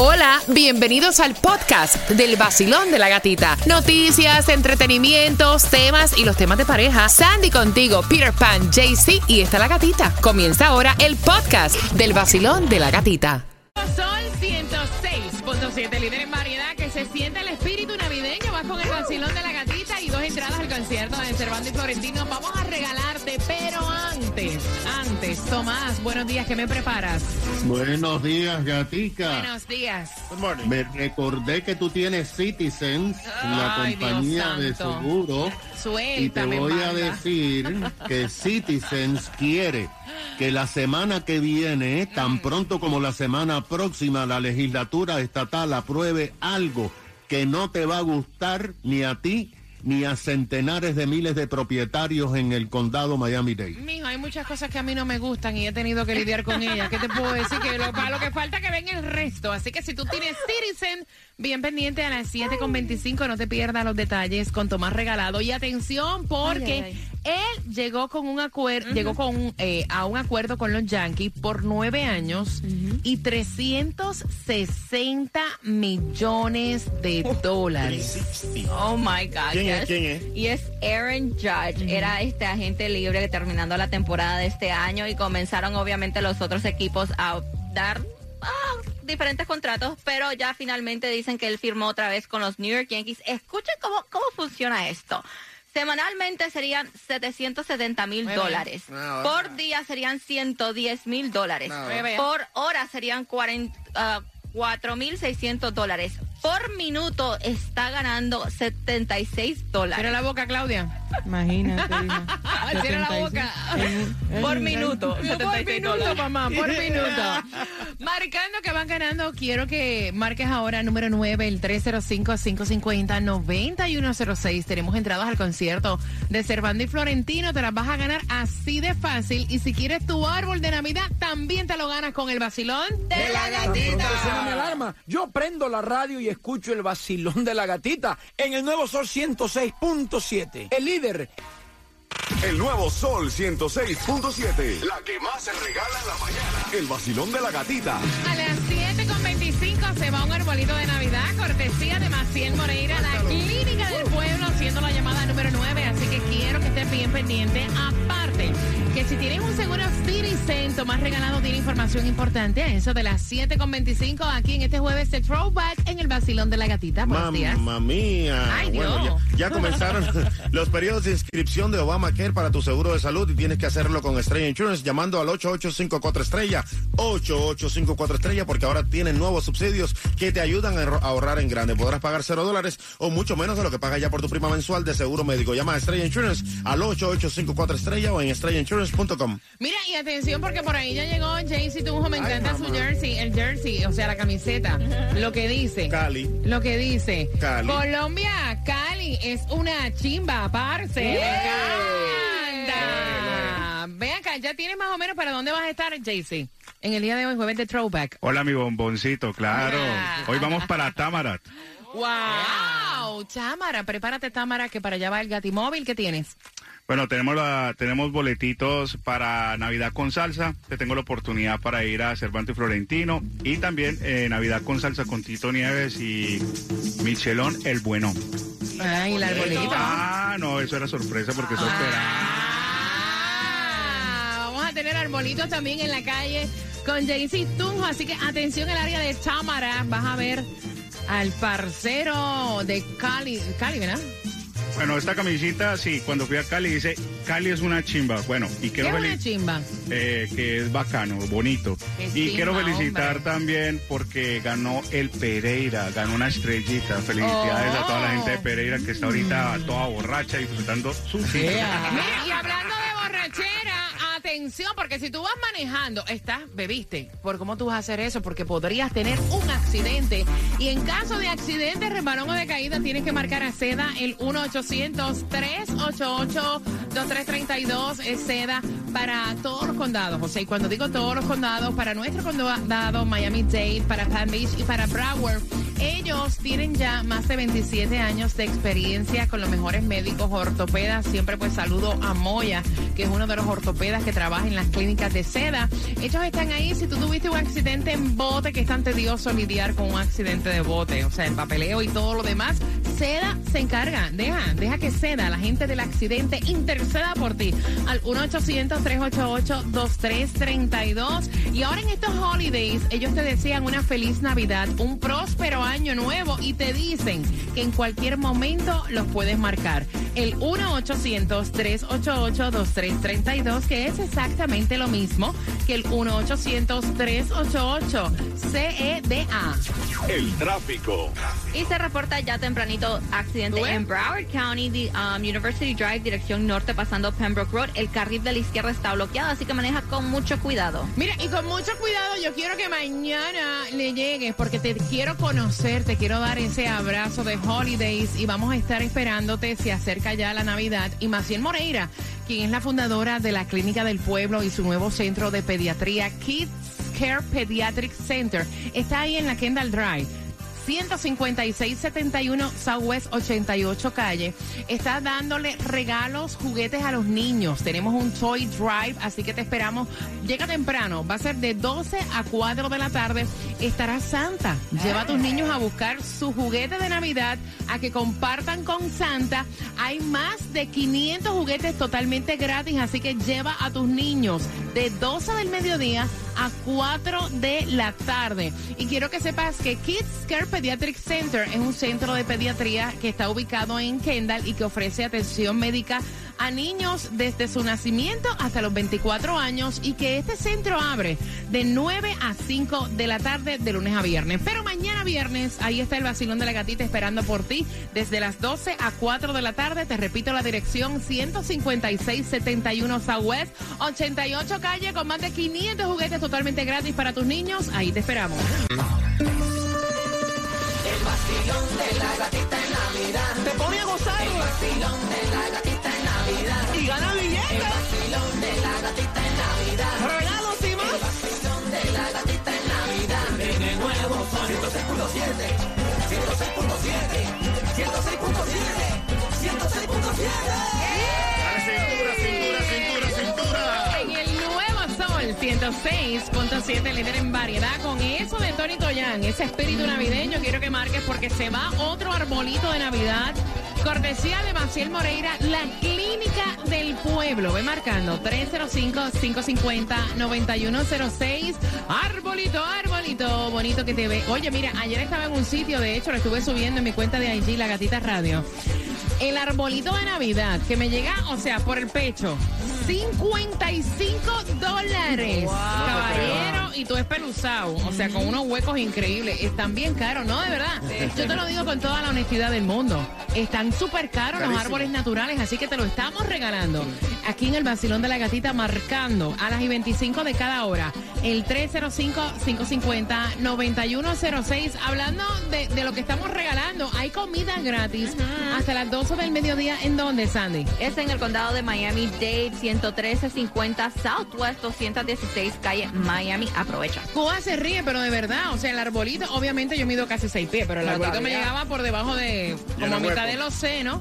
Hola, bienvenidos al podcast del vacilón de la gatita. Noticias, entretenimientos, temas y los temas de pareja. Sandy contigo, Peter Pan, JC y está la gatita. Comienza ahora el podcast del vacilón de la gatita. Sol 106.7, líder en variedad, que se siente el espíritu navideño. Vas con el vacilón de la gatita y dos entradas al concierto de Cervantes y Florentino. Vamos a regalarte, pero antes, antes, Tomás, buenos días, ¿qué me preparas? Buenos días, gatica. Buenos días. Me recordé que tú tienes Citizens, la Ay, compañía Dios de seguro. Y te Suéltame, voy a decir que Citizens quiere que la semana que viene, tan pronto como la semana próxima, la legislatura estatal apruebe algo que no te va a gustar ni a ti ni a centenares de miles de propietarios en el condado Miami-Dade. Mijo, hay muchas cosas que a mí no me gustan y he tenido que lidiar con ellas. ¿Qué te puedo decir? Que lo, para lo que falta que ven el resto. Así que si tú tienes Citizen, bien pendiente a las 7.25, no te pierdas los detalles con Tomás Regalado. Y atención, porque él llegó con un acuerdo, llegó con un, eh, a un acuerdo con los Yankees por nueve años y 360 millones de dólares. Oh my God. ¿Quién es? yes. ¿Quién es? Y es Aaron Judge. Era este agente libre terminando la temporada de este año y comenzaron obviamente los otros equipos a dar ah, diferentes contratos, pero ya finalmente dicen que él firmó otra vez con los New York Yankees. Escuchen cómo, cómo funciona esto. Semanalmente serían 770 mil dólares. Por día serían 110 mil dólares. Por hora serían 40, ah, 4.600 dólares. Por minuto está ganando 76 dólares. Cierra la boca, Claudia. Imagínate. Cierra la boca. Por minuto. Por 76 minuto, dólares. mamá, por minuto. Marcando que van ganando, quiero que marques ahora número 9, el 305-550-9106. Tenemos entradas al concierto de Cervando y Florentino. Te las vas a ganar así de fácil. Y si quieres tu árbol de Navidad, también te lo ganas con el vacilón de la gatita. Suena mi alarma. Yo prendo la radio y escucho el vacilón de la gatita en el nuevo Sol 106.7. El líder. El nuevo Sol 106.7. La que más se regala en la mañana. El vacilón de la gatita. A las 7.25 se va un arbolito de Navidad, cortesía de Maciel Moreira, la clínica del pueblo, haciendo la llamada número 9. Así que quiero que estés bien pendiente. Aparte, que si tienes un seguro Citizen, Tomás Regalado tiene información importante. A eso de las 7.25 aquí en este jueves de Throwback en el Basilón de la Gatita. Buenos días. Mamma mía. Ay, bueno, Dios. ya, ya comenzaron los periodos de inscripción de Obamacare para tu seguro de salud y tienes que hacerlo con Estrella Insurance llamando al 8854 Estrella, 8854 Estrella, porque ahora tienen nuevos subsidios que te ayudan a ahor- ahorrar en grande. Podrás pagar cero dólares o mucho menos de lo que pagas ya por tu prima mensual de seguro médico. Llama a Estrella Insurance al 8854 Estrella o en estrellainsurance.com. Mira, y atención porque por ahí ya llegó Jaycee Tunjo, me Ay, encanta su jersey, el jersey, o sea, la camiseta. Lo que dice. Cali. Lo que dice. Cali. Colombia, Cali es una chimba, parce. Me encanta. Ven acá, ya tienes más o menos para dónde vas a estar, Jaycee. En el día de hoy, jueves de Throwback. Hola, mi bomboncito, claro. Hola. Hoy vamos para Tamarat. ¡Wow! Chámara, prepárate, Támara, que para allá va el gatimóvil. ¿Qué tienes? Bueno, tenemos la, tenemos boletitos para Navidad con salsa. Te tengo la oportunidad para ir a Cervantes y Florentino. Y también eh, Navidad con salsa con Tito Nieves y Michelón el Bueno. Ay, arbolito. Ah, no, eso era sorpresa porque eso Ah, vamos a tener arbolitos también en la calle con Jaycee Tunjo, así que atención al área de Támara, vas a ver al parcero de Cali, Cali, ¿verdad? Bueno, esta camisita, sí, cuando fui a Cali dice, Cali es una chimba. Bueno, y ¿Qué quiero es una chimba? eh, que es bacano, bonito. Qué y chimba, quiero felicitar hombre. también porque ganó el Pereira, ganó una estrellita. Felicidades a toda la gente de Pereira que está ahorita toda borracha disfrutando su Mira, y hablando atención, porque si tú vas manejando, estás, bebiste, ¿por cómo tú vas a hacer eso? Porque podrías tener un accidente. Y en caso de accidente, resbalón o de caída, tienes que marcar a SEDA el 1-800-388-2332. Es SEDA para todos los condados. O sea, y cuando digo todos los condados, para nuestro condado, Miami-Dade, para Palm Beach y para Broward. Ellos tienen ya más de 27 años de experiencia con los mejores médicos ortopedas. Siempre pues saludo a Moya, que es uno de los ortopedas que trabaja en las clínicas de seda. Ellos están ahí. Si tú tuviste un accidente en bote, que es tan tedioso lidiar con un accidente de bote, o sea, el papeleo y todo lo demás, Seda se encarga. Deja, deja que Seda, la gente del accidente, interceda por ti al 1-800-388-2332. Y ahora en estos holidays, ellos te desean una feliz Navidad, un próspero año nuevo y te dicen que en cualquier momento los puedes marcar. El 1-800-388-2332, que es exactamente lo mismo que el 1-800-388-CEDA. El tráfico. Y se reporta ya tempranito accidente en Broward County, the, um, University Drive, dirección norte, pasando Pembroke Road. El carril de la izquierda está bloqueado, así que maneja con mucho cuidado. Mira, y con mucho cuidado, yo quiero que mañana le llegues porque te quiero conocer, te quiero dar ese abrazo de holidays y vamos a estar esperándote. Se acerca ya la Navidad. Y Maciel Moreira, quien es la fundadora de la Clínica del Pueblo y su nuevo centro de pediatría, Kids Care Pediatric Center, está ahí en la Kendall Drive. 15671 Southwest 88 calle. Está dándole regalos, juguetes a los niños. Tenemos un Toy Drive, así que te esperamos. Llega temprano, va a ser de 12 a 4 de la tarde. Estará Santa. Lleva a tus niños a buscar su juguete de Navidad, a que compartan con Santa. Hay más de 500 juguetes totalmente gratis, así que lleva a tus niños de 12 del mediodía a 4 de la tarde. Y quiero que sepas que Kids Care Pediatric Center es un centro de pediatría que está ubicado en Kendall y que ofrece atención médica a niños desde su nacimiento hasta los 24 años y que este centro abre de 9 a 5 de la tarde de lunes a viernes. Pero mañana viernes, ahí está el vacilón de la gatita esperando por ti desde las 12 a 4 de la tarde. Te repito la dirección 15671 Southwest 88 calle con más de 500 juguetes totalmente gratis para tus niños. Ahí te esperamos. El vacilón de la gatita en Navidad. Te pone a gozar El vacilón Navidad. y gana El billetes. vacilón de la gatita en Navidad. Regalos y El más. vacilón de la gatita en Navidad. En el nuevo Sol 106.7. 106.7. 106.7. 106.7. Dale cintura, cintura, cintura, cintura. En el nuevo Sol 106.7, líder en variedad. Con eso de Tony Toyan, ese espíritu navideño, quiero que marques porque se va otro arbolito de Navidad. Cortesía de Maciel Moreira, la clínica del pueblo. Ve marcando 305-550-9106. Arbolito, arbolito, bonito que te ve. Oye, mira, ayer estaba en un sitio, de hecho, lo estuve subiendo en mi cuenta de IG, La Gatita Radio. El arbolito de Navidad que me llega, o sea, por el pecho. 55 dólares. Caballero, y tú espeluzado. O sea, con unos huecos increíbles. Están bien caros, ¿no? De verdad. Yo te lo digo con toda la honestidad del mundo. Están súper caros los árboles naturales, así que te lo estamos regalando. Aquí en el Basilón de la Gatita, marcando a las y 25 de cada hora. El 305-550-9106. Hablando de, de lo que estamos regalando, hay comida gratis hasta las 12 del mediodía. ¿En dónde, Sandy? Es en el condado de Miami-Dade, 11350 Southwest 216 calle Miami. Aprovecha. Cuba se ríe, pero de verdad, o sea, el arbolito, obviamente yo mido casi seis pies, pero el arbolito me llegaba por debajo de, como a mitad de los senos.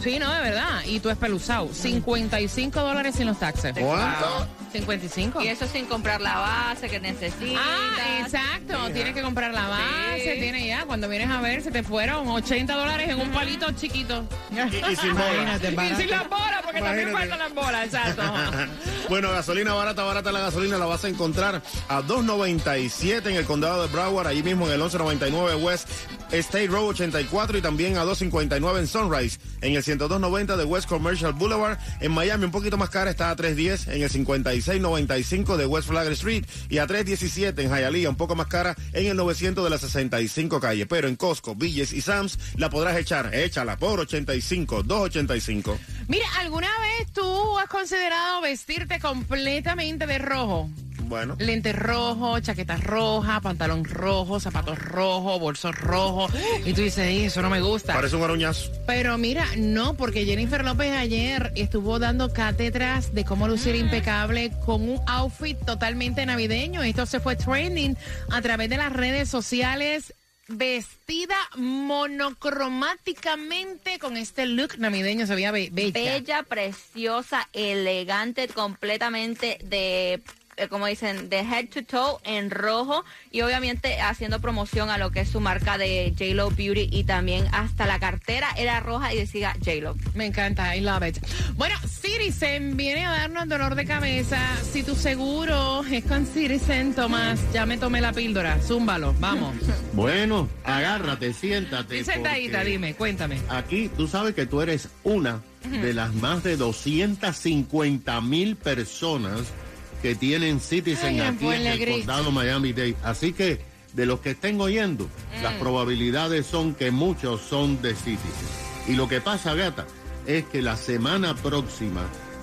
Sí, no, de verdad. Y tú espeluzado. 55 dólares sin los taxes. ¿Cuánto? 55. Y eso sin comprar la base que necesitas. Ah, exacto. Tienes que comprar la base, Sí. tienes ya. Cuando vienes a ver, se te fueron 80 dólares en un palito chiquito. Y, y sin bola. Imagínate, Y barato. sin las bolas, porque también Imagínate. faltan las bolas, exacto. Bueno, gasolina barata, barata la gasolina la vas a encontrar a 2.97 en el condado de Broward, ahí mismo en el 1199 West State Road 84 y también a 2.59 en Sunrise, en el 102.90 de West Commercial Boulevard. En Miami un poquito más cara está a 3.10 en el 56.95 de West Flagler Street y a 3.17 en Hialeah, un poco más cara en el 900 de la 65 calle. Pero en Costco, Villes y Sam's la podrás echar, échala por 85, 2.85. Mira, ¿alguna vez tú has considerado vestirte completamente de rojo? Bueno. Lentes rojos, chaqueta roja, pantalón rojo, zapatos rojos, bolsos rojos. Y tú dices, "Ey, eso no me gusta. Parece un aruñazo. Pero mira, no, porque Jennifer López ayer estuvo dando cátedras de cómo lucir impecable con un outfit totalmente navideño. Esto se fue trending a través de las redes sociales. Vestida monocromáticamente con este look navideño, se veía be- bella. Bella, preciosa, elegante, completamente de, eh, como dicen, de head to toe en rojo y obviamente haciendo promoción a lo que es su marca de JLo Beauty y también hasta la cartera era roja y decía JLo. Me encanta, I love it. Bueno, Citizen viene a darnos dolor de cabeza. Si tu seguro es con Citizen, Tomás, ya me tomé la píldora. Zúmbalo, vamos. Bueno, agárrate, siéntate. Sentadita, dime, cuéntame. Aquí tú sabes que tú eres una de las más de 250 mil personas que tienen Citizen Ay, aquí en el condado Miami-Dade. Así que de los que estén oyendo, las Mm. probabilidades son que muchos son de Citizen. Y lo que pasa, gata, es que la semana próxima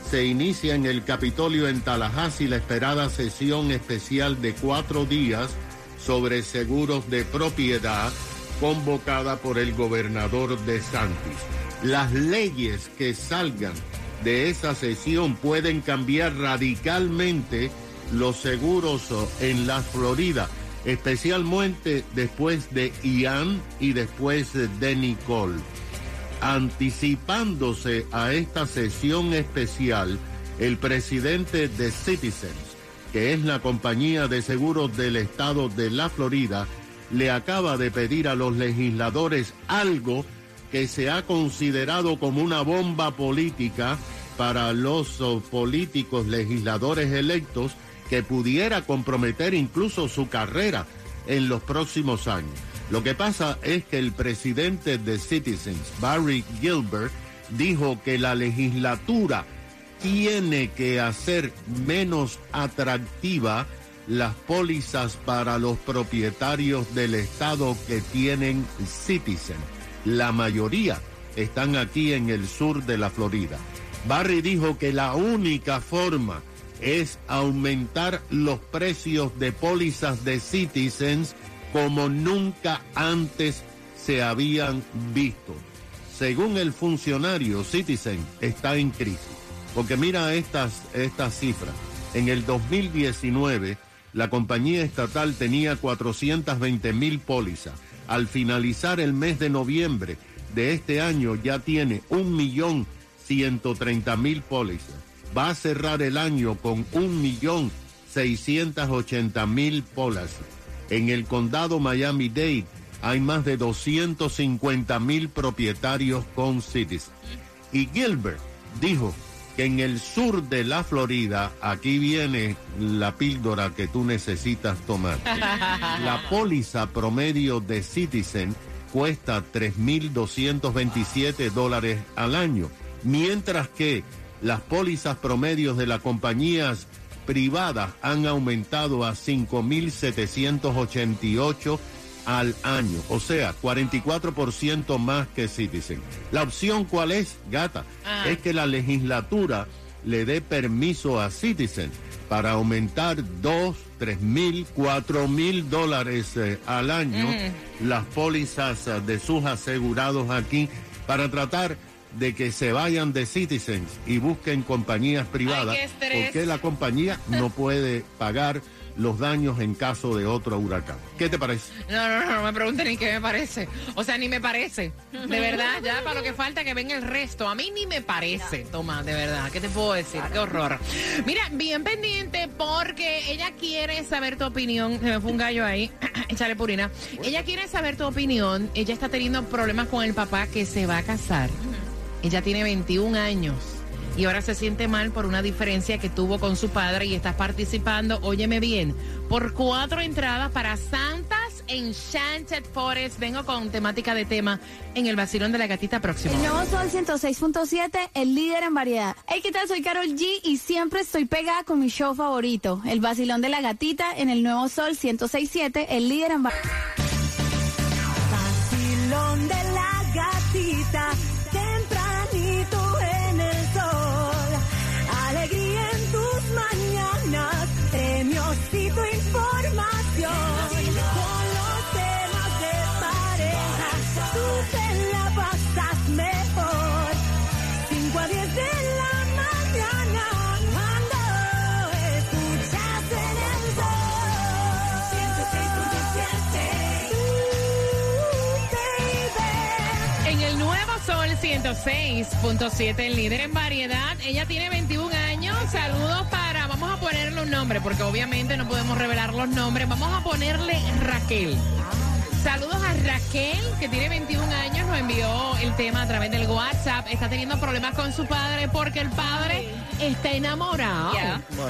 se inicia en el Capitolio en Tallahassee la esperada sesión especial de cuatro días sobre seguros de propiedad convocada por el gobernador de Santis. Las leyes que salgan de esa sesión pueden cambiar radicalmente los seguros oh, en la Florida, especialmente después de Ian y después de Nicole. Anticipándose a esta sesión especial, el presidente de Citizens, que es la compañía de seguros del estado de la Florida, le acaba de pedir a los legisladores algo que se ha considerado como una bomba política para los oh, políticos legisladores electos que pudiera comprometer incluso su carrera en los próximos años. Lo que pasa es que el presidente de Citizens, Barry Gilbert, dijo que la legislatura tiene que hacer menos atractiva las pólizas para los propietarios del estado que tienen Citizen. La mayoría están aquí en el sur de la Florida. Barry dijo que la única forma es aumentar los precios de pólizas de Citizens como nunca antes se habían visto. Según el funcionario, Citizen está en crisis. Porque mira estas, estas cifras. En el 2019, la compañía estatal tenía 420 mil pólizas. Al finalizar el mes de noviembre de este año ya tiene 1.130.000 pólizas. Va a cerrar el año con 1.680.000 pólizas. En el condado Miami-Dade hay más de 250 mil propietarios con Citizen. Y Gilbert dijo en el sur de la Florida, aquí viene la píldora que tú necesitas tomar. La póliza promedio de Citizen cuesta 3.227 dólares al año, mientras que las pólizas promedios de las compañías privadas han aumentado a 5.788 al año, o sea, 44% más que Citizen. La opción cuál es, gata, Ah. es que la legislatura le dé permiso a Citizen para aumentar 2, 3 mil, 4 mil dólares eh, al año las pólizas eh, de sus asegurados aquí para tratar de que se vayan de Citizens y busquen compañías privadas porque la compañía no puede pagar los daños en caso de otro huracán. ¿Qué te parece? No, no, no, no me pregunten ni qué me parece. O sea, ni me parece. De verdad, ya para lo que falta que venga el resto. A mí ni me parece, Toma, de verdad. ¿Qué te puedo decir? Qué horror. Mira, bien pendiente porque ella quiere saber tu opinión. Se me fue un gallo ahí. Échale purina. Ella quiere saber tu opinión. Ella está teniendo problemas con el papá que se va a casar. Ella tiene 21 años. Y ahora se siente mal por una diferencia que tuvo con su padre y estás participando, óyeme bien, por cuatro entradas para Santas Enchanted Forest. Vengo con temática de tema en el vacilón de la gatita próximo. El nuevo Sol 106.7, el líder en variedad. Hey, ¿qué tal? Soy Carol G y siempre estoy pegada con mi show favorito, el vacilón de la gatita en el nuevo Sol 106.7, el líder en variedad. Vacilón de la 106.7, el líder en variedad. Ella tiene 21 años. Saludos para, vamos a ponerle un nombre, porque obviamente no podemos revelar los nombres. Vamos a ponerle Raquel. Saludos a Raquel, que tiene 21 años, nos envió el tema a través del WhatsApp. Está teniendo problemas con su padre porque el padre está enamorado.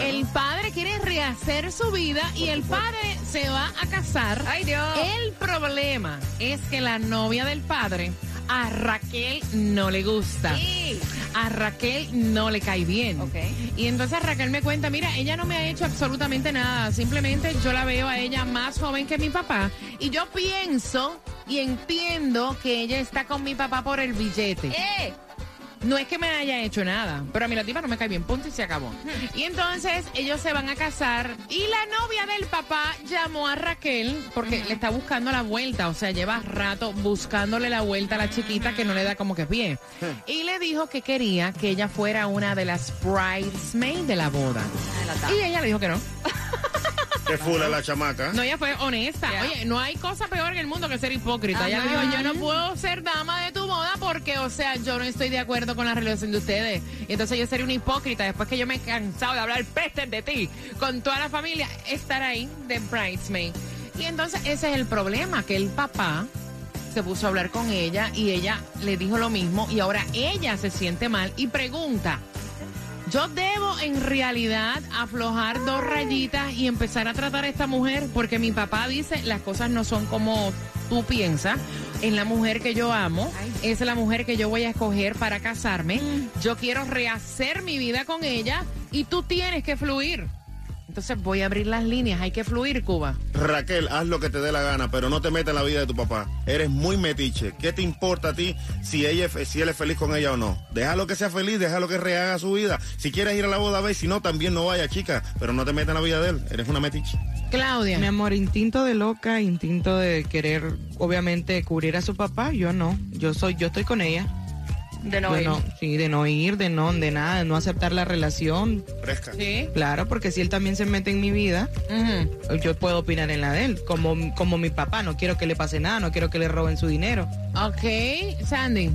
El padre quiere rehacer su vida y el padre se va a casar. Ay, Dios. El problema es que la novia del padre a Raquel no le gusta. Sí. A Raquel no le cae bien. Ok. Y entonces Raquel me cuenta, mira, ella no me ha hecho absolutamente nada. Simplemente yo la veo a ella más joven que mi papá. Y yo pienso y entiendo que ella está con mi papá por el billete. ¡Eh! No es que me haya hecho nada, pero a mí la tipa no me cae bien, punto y se acabó. Y entonces ellos se van a casar y la novia del papá llamó a Raquel porque le está buscando la vuelta, o sea, lleva rato buscándole la vuelta a la chiquita que no le da como que pie. Y le dijo que quería que ella fuera una de las bridesmaids de la boda. Y ella le dijo que no. Que fula la chamaca. No, ella fue honesta. Oye, no hay cosa peor en el mundo que ser hipócrita. Ella dijo, yo no puedo ser dama de tu boda porque, o sea, yo no estoy de acuerdo con la relación de ustedes. Y entonces yo sería una hipócrita después que yo me he cansado de hablar pestes de ti con toda la familia, estar ahí de bridesmaid. Y entonces ese es el problema, que el papá se puso a hablar con ella y ella le dijo lo mismo y ahora ella se siente mal y pregunta, yo debo en realidad aflojar dos rayitas y empezar a tratar a esta mujer porque mi papá dice las cosas no son como tú piensas. Es la mujer que yo amo, es la mujer que yo voy a escoger para casarme. Yo quiero rehacer mi vida con ella y tú tienes que fluir. Entonces voy a abrir las líneas, hay que fluir, Cuba. Raquel, haz lo que te dé la gana, pero no te metas en la vida de tu papá. Eres muy metiche. ¿Qué te importa a ti si ella es- si él es feliz con ella o no? Déjalo que sea feliz, déjalo que rehaga su vida. Si quieres ir a la boda, ve, si no, también no vaya, chica. Pero no te metas en la vida de él. Eres una metiche. Claudia. Mi amor, instinto de loca, instinto de querer, obviamente, cubrir a su papá, yo no. Yo soy, yo estoy con ella. De no ir. no, sí, de no ir, de no, de nada, de no aceptar la relación. Fresca. Sí. Claro, porque si él también se mete en mi vida, yo puedo opinar en la de él. Como, como mi papá, no quiero que le pase nada, no quiero que le roben su dinero. Ok, Sandy.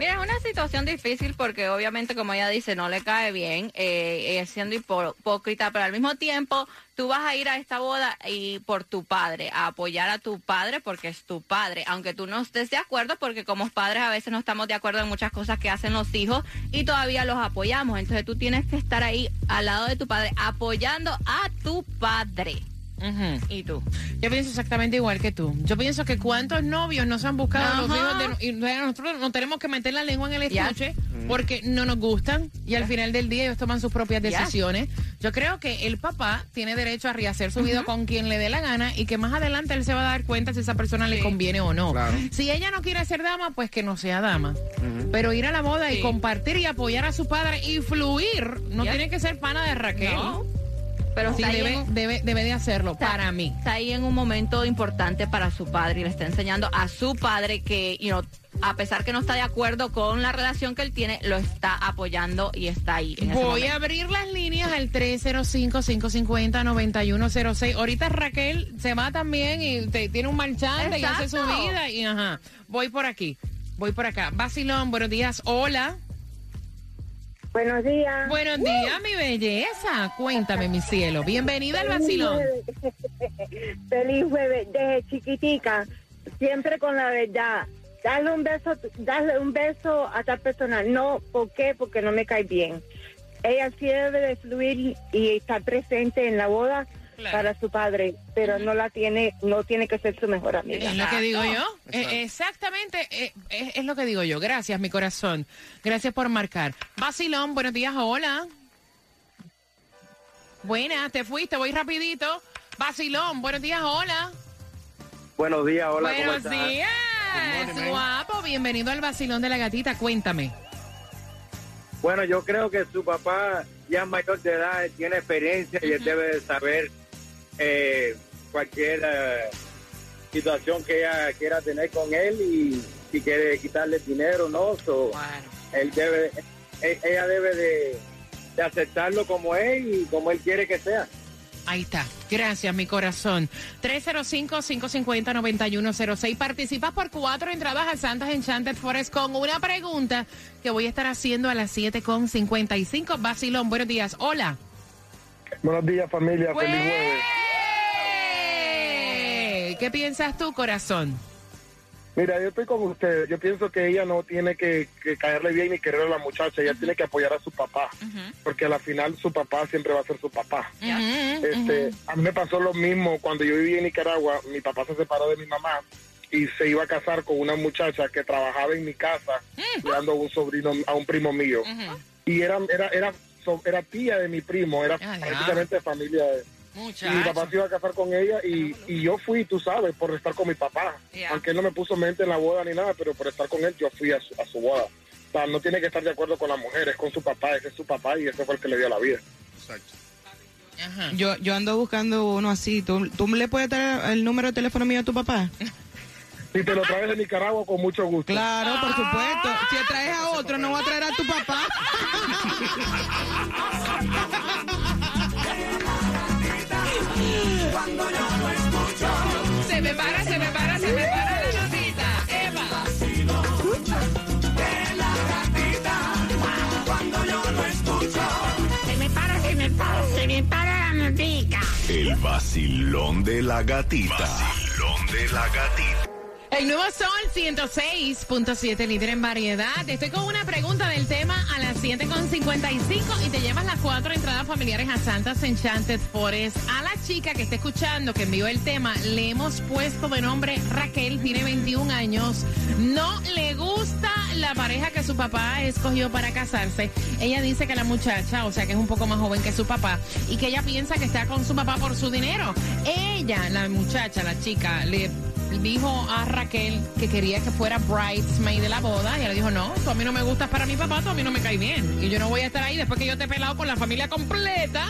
Mira, es una situación difícil porque obviamente, como ella dice, no le cae bien, eh, siendo hipócrita, pero al mismo tiempo tú vas a ir a esta boda y por tu padre, a apoyar a tu padre porque es tu padre, aunque tú no estés de acuerdo, porque como padres a veces no estamos de acuerdo en muchas cosas que hacen los hijos y todavía los apoyamos. Entonces tú tienes que estar ahí al lado de tu padre, apoyando a tu padre. ¿Y tú? Yo pienso exactamente igual que tú. Yo pienso que cuántos novios nos han buscado los hijos de, y nosotros no tenemos que meter la lengua en el estuche porque no nos gustan y al final del día ellos toman sus propias decisiones. Yo creo que el papá tiene derecho a rehacer su vida con quien le dé la gana y que más adelante él se va a dar cuenta si esa persona le conviene o no. Claro. Si ella no quiere ser dama, pues que no sea dama. Pero ir a la boda y compartir y apoyar a su padre y fluir no tiene que ser pana de Raquel. No. Pero Sí, está ahí debe, debe, debe de hacerlo, está- para mí. Está ahí en un momento importante para su padre y le está enseñando a su padre que, you know, a pesar que no está de acuerdo con la relación que él tiene, lo está apoyando y está ahí. Voy a abrir las líneas al 305-550-9106. Ahorita Raquel se va también y te- tiene un marchante y hace su Exacto. vida. Y ajá, voy por aquí, voy por acá. Basilón, buenos días. Hola. Buenos días. Buenos días, mi belleza. Cuéntame, mi cielo. Bienvenida al Basilón. Feliz jueves. Desde chiquitica, siempre con la verdad. Darle un beso, darle un beso a tal persona. No, ¿por qué? Porque no me cae bien. Ella sí debe de fluir y estar presente en la boda Claro. para su padre, pero no la tiene, no tiene que ser su mejor amiga. Es lo que digo yo. Eh, exactamente, eh, es, es lo que digo yo. Gracias, mi corazón. Gracias por marcar. Basilón, buenos días, hola. Buenas, te fuiste, voy rapidito. Basilón, buenos días, hola. Buenos días, hola, ¿cómo buenos estás? días, morning, guapo. Bienvenido al Basilón de la Gatita, cuéntame. Bueno, yo creo que su papá ya es mayor de edad, tiene experiencia y él debe de saber eh, cualquier eh, situación que ella quiera tener con él y si quiere quitarle dinero no. So, él debe, e- ella debe de, de aceptarlo como es y como él quiere que sea. Ahí está. Gracias, mi corazón. 305-550-9106. Participas por cuatro entradas a Santas Enchanted Forest con una pregunta que voy a estar haciendo a las 7.55. Basilón, buenos días. Hola. Buenos días, familia. Feliz jueves. ¿Qué piensas tú, corazón? Mira, yo estoy con usted. Yo pienso que ella no tiene que, que caerle bien ni querer a la muchacha. Ella tiene que apoyar a su papá. Porque a la final su papá siempre va a ser su papá. este, A mí me pasó lo mismo cuando yo vivía en Nicaragua. Mi papá se separó de mi mamá y se iba a casar con una muchacha que trabajaba en mi casa, cuidando a un sobrino, a un primo mío. Y era, era, era, so- era tía de mi primo, era prácticamente familia de... Y mi papá se iba a casar con ella y, y yo fui, tú sabes, por estar con mi papá. Yeah. Aunque él no me puso mente en la boda ni nada, pero por estar con él yo fui a su, a su boda. O sea, no tiene que estar de acuerdo con la mujer, es con su papá, ese es su papá y ese fue el que le dio la vida. Yo, yo ando buscando uno así. ¿Tú, ¿Tú le puedes dar el número de teléfono mío a tu papá? Si te lo traes de Nicaragua, con mucho gusto. Claro, por supuesto. Si traes a otro, no va a traer a tu papá. Cuando yo lo escucho, Se me para, se me para, se me para la notita. Eva. de la gatita. Cuando yo lo escucho, se me para, se me para, se me para la notica. El vacilón de la gatita. Vacilón de la gatita. El nuevo Sol 106.7, líder en variedad. Estoy con una pregunta del tema a las 7.55 y te llevas las cuatro entradas familiares a Santas Enchanted Forest. A la chica que está escuchando, que envió el tema, le hemos puesto de nombre Raquel, tiene 21 años. No le gusta la pareja que su papá escogió para casarse. Ella dice que la muchacha, o sea que es un poco más joven que su papá, y que ella piensa que está con su papá por su dinero. Ella, la muchacha, la chica, le dijo a Raquel que quería que fuera bridesmaid de la boda y ella le dijo, no, tú a mí no me gustas para mi papá, tú a mí no me caes bien. Y yo no voy a estar ahí después que yo te he pelado con la familia completa.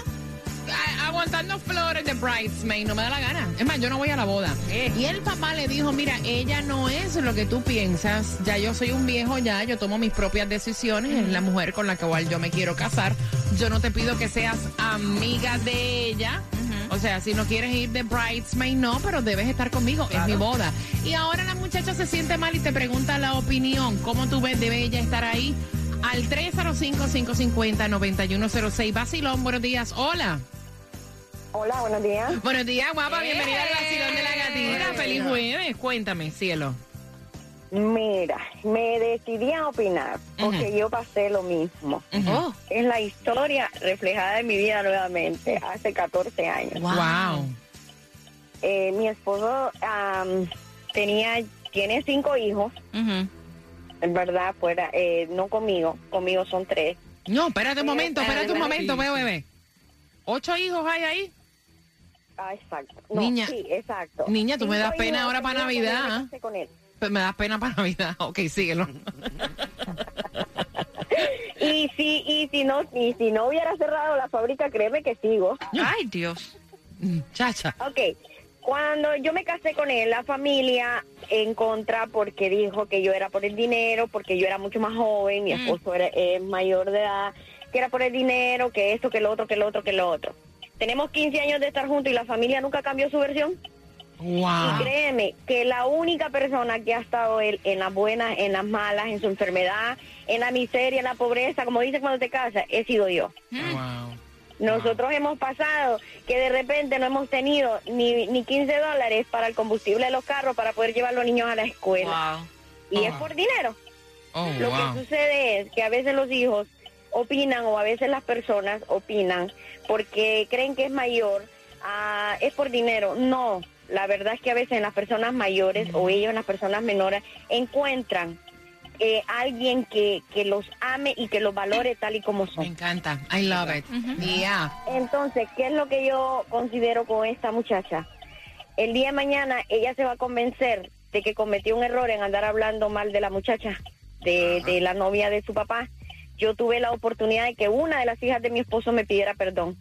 a- Aguantando flores de bridesmaid, no me da la gana. Es más, yo no voy a la boda. Y el papá le dijo, mira, ella no es lo que tú piensas. Ya yo soy un viejo, ya yo tomo mis propias decisiones. Es la mujer con la igual yo me quiero casar. Yo no te pido que seas amiga de ella. O sea, si no quieres ir de bridesmaid, no, pero debes estar conmigo. Es mi boda. Y ahora la muchacha se siente mal y te pregunta la opinión. ¿Cómo tú ves? ¿Debe ella estar ahí? Al 305-550-9106. Basilón, buenos días. Hola. Hola, buenos días. Buenos días, guapa. Bienvenida al Basilón de la Gatita. Feliz jueves. Cuéntame, cielo. Mira, me decidí a opinar porque yo pasé lo mismo. Oh. Es la historia reflejada en mi vida nuevamente, hace 14 años. Wow. Eh, mi esposo am, tenía, tiene cinco hijos, en verdad, fuera, eh, no conmigo, conmigo son tres. No, espérate un momento, espérate un momento, veo, bebé. ¿Ocho hijos hay ahí? Ah, exacto. No, Niña, sí, exacto. niña, tú me das pena hijos ahora para Navidad. Pues me das pena para Navidad. Ok, síguelo. Y si, y si no, y si no hubiera cerrado la fábrica, créeme que sigo. Ay, Dios. Chacha. Ok, cuando yo me casé con él, la familia en contra porque dijo que yo era por el dinero, porque yo era mucho más joven, mi esposo era, es mayor de edad, que era por el dinero, que esto, que lo otro, que lo otro, que lo otro. Tenemos 15 años de estar juntos y la familia nunca cambió su versión. Y créeme que la única persona que ha estado él en las buenas, en las malas, en su enfermedad, en la miseria, en la pobreza, como dicen cuando te casas, he sido yo. Nosotros hemos pasado que de repente no hemos tenido ni, ni 15 dólares para el combustible de los carros para poder llevar a los niños a la escuela. Y es por dinero. Oh, Lo wow. que sucede es que a veces los hijos opinan o a veces las personas opinan porque creen que es mayor, ah, es por dinero. No, la verdad es que a veces en las personas mayores o ellos en las personas menores encuentran eh, alguien que, que los ame y que los valore tal y como son. Me encanta. I love it. Yeah. Entonces, ¿qué es lo que yo considero con esta muchacha? El día de mañana ella se va a convencer de que cometió un error en andar hablando mal de la muchacha, de, de la novia de su papá. Yo tuve la oportunidad de que una de las hijas de mi esposo me pidiera perdón.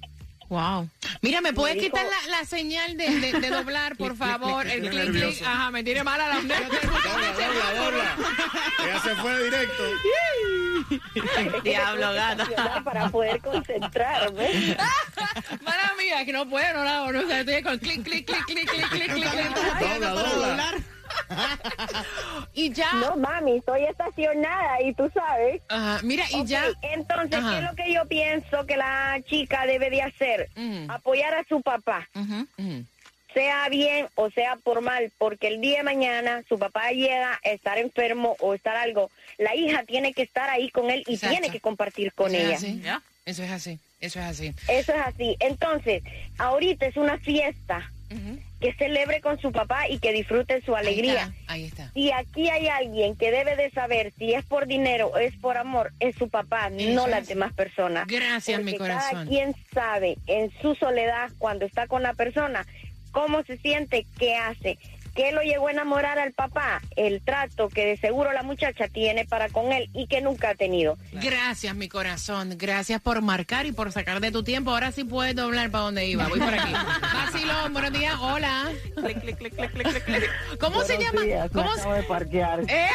Wow. Mira, ¿me puedes quitar la, la señal de, de- de doblar, por favor? El clic, clic. Ajá, me tiene mala la Dobla, dobla, dobla. Ella se fue directo. Diablo, gata. Para poder concentrarme. Mala mía, que no puedo, no la no, o sea, estoy con clic, clic, clic, clic, clic, clic, clic, clic. Dobla, dobla. Y ya. No, mami, estoy estacionada y tú sabes. Ajá, mira, y ya. Entonces, Ajá. ¿qué es lo que yo pienso que la chica debe de hacer? Apoyar a su papá. Sea bien o sea por mal, porque el día de mañana su papá llega a estar enfermo o estar algo, la hija tiene que estar ahí con él y Exacto. tiene que compartir con Eso ella. es así. Eso es así. Eso es así. Eso es así. Entonces, ahorita es una fiesta. Que celebre con su papá y que disfrute su alegría. Ahí está. Y aquí hay alguien que debe de saber si es por dinero o es por amor, es su papá, Eso no las es. demás personas. Gracias, mi Porque Cada corazón. quien sabe en su soledad, cuando está con la persona, cómo se siente, qué hace. ¿Qué lo llegó a enamorar al papá? El trato que de seguro la muchacha tiene para con él y que nunca ha tenido. Gracias, mi corazón. Gracias por marcar y por sacar de tu tiempo. Ahora sí puedes doblar para donde iba. Voy por aquí. Vacilón, buenos días. Hola. ¿Cómo se llama? ¿Cómo se- de parquear. Eh,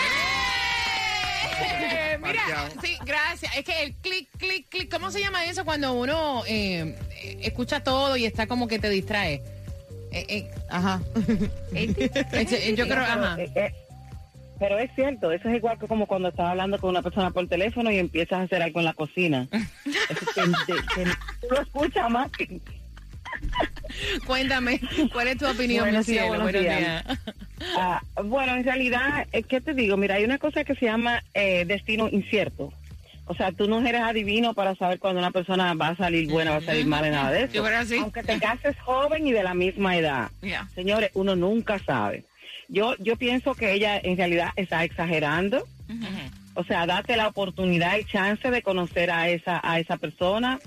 mira, sí, gracias. Es que el clic, clic, clic, ¿cómo se llama eso cuando uno eh, escucha todo y está como que te distrae? Eh, eh, ajá. Ese- yo creo, ajá. Eh, eh, Pero es cierto, eso es igual que como cuando estás hablando con una persona por teléfono y empiezas a hacer algo en la cocina. Eso tú lo escuchas más que... Cuéntame, ¿cuál es tu opinión, Buenos días, cielo? buenos Buenos días. Ah, bueno, en realidad, eh, ¿qué te digo? Mira, hay una cosa que se llama eh, destino incierto. O sea, tú no eres adivino para saber cuando una persona va a salir buena va a salir mala, nada de eso. Aunque te cases joven y de la misma edad. Señores, uno nunca sabe. Yo, yo pienso que ella en realidad está exagerando. O sea, date la oportunidad y chance de conocer a esa, a esa persona,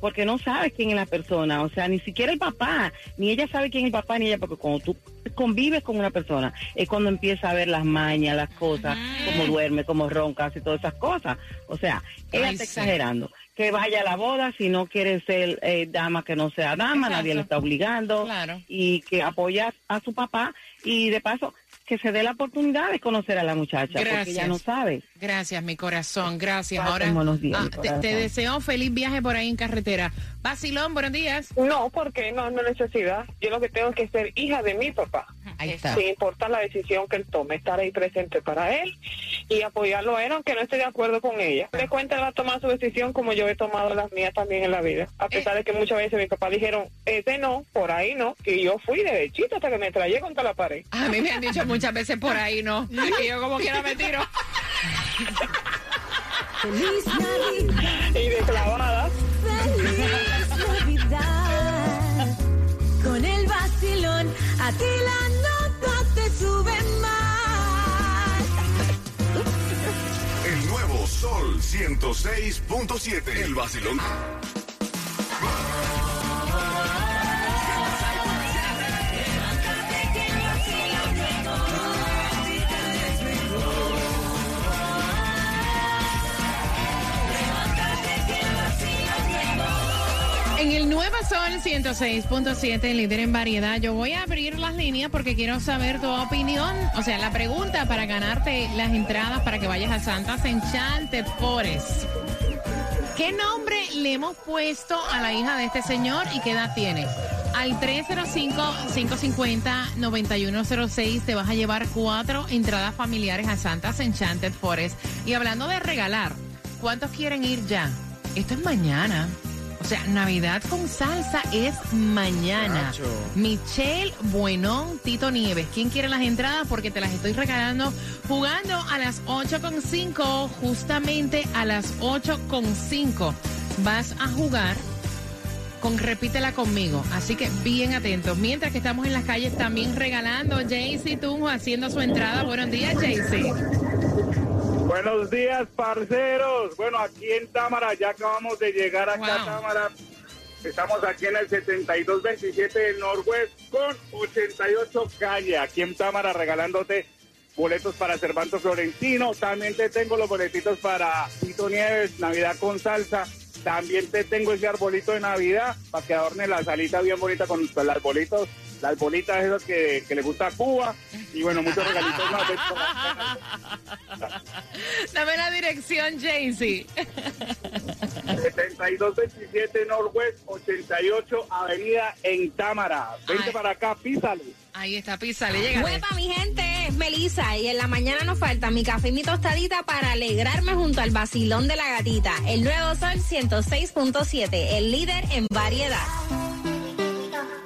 porque no sabes quién es la persona. O sea, ni siquiera el papá, ni ella sabe quién es el papá, ni ella, porque cuando tú convives con una persona, es cuando empieza a ver las mañas, las cosas, cómo duerme, cómo ronca, y todas esas cosas. O sea, ella Ay, está sí. exagerando. Que vaya a la boda, si no quiere ser eh, dama, que no sea dama, Exacto. nadie le está obligando. Claro. Y que apoya a su papá y de paso que se dé la oportunidad de conocer a la muchacha, porque ella no sabe. Gracias, mi corazón. Gracias. Ahora buenos días, ah, te, te deseo feliz viaje por ahí en carretera. Basilón, buenos días. No, porque no, no necesidad. Yo lo que tengo que ser hija de mi papá. Ahí está. Sin importar la decisión que él tome, estar ahí presente para él y apoyarlo a él, aunque no esté de acuerdo con ella. De cuenta, él va a tomar su decisión como yo he tomado las mías también en la vida. A pesar de que muchas veces mi papá dijeron, ese no, por ahí no, y yo fui derechito hasta que me traía contra la pared. A mí me han dicho muchas veces por ahí, ¿no? Y yo como quiera me tiro. Feliz Navidad. Y de clavadas. Feliz Navidad. Con el vacilón, a ti la nota te sube más. El nuevo Sol 106.7. El vacilón. En el Nueva Sol 106.7, líder en variedad, yo voy a abrir las líneas porque quiero saber tu opinión. O sea, la pregunta para ganarte las entradas para que vayas a Santas Enchanted Forest. ¿Qué nombre le hemos puesto a la hija de este señor y qué edad tiene? Al 305-550-9106 te vas a llevar cuatro entradas familiares a Santas Enchanted Forest. Y hablando de regalar, ¿cuántos quieren ir ya? Esto es mañana. O sea, Navidad con salsa es mañana. Chacho. Michelle Buenón, Tito Nieves. ¿Quién quiere las entradas? Porque te las estoy regalando jugando a las 8.5, justamente a las 8.5. Vas a jugar con Repítela conmigo. Así que bien atentos. Mientras que estamos en las calles también regalando, Jaycee Tunjo haciendo su entrada. Buenos días, Jaycee. Buenos días, parceros. Bueno, aquí en Támara, ya acabamos de llegar acá a Támara. Estamos aquí en el 7227 del Norwest con 88 calle, aquí en Támara, regalándote boletos para Cervanto Florentino. También te tengo los boletitos para Tito Nieves, Navidad con salsa. También te tengo ese arbolito de Navidad para que adorne la salita bien bonita con los arbolitos las bolitas esas que, que le gusta a Cuba y bueno, muchos regalitos más. Dame la dirección, Jaycee. 7227 Northwest 88 Avenida en Támara. Vente para acá, písale. Ahí está, písale, llega. Huepa, mi gente, es Melissa y en la mañana nos falta mi café y mi tostadita para alegrarme junto al vacilón de la gatita. El nuevo Sol 106.7, el líder en variedad.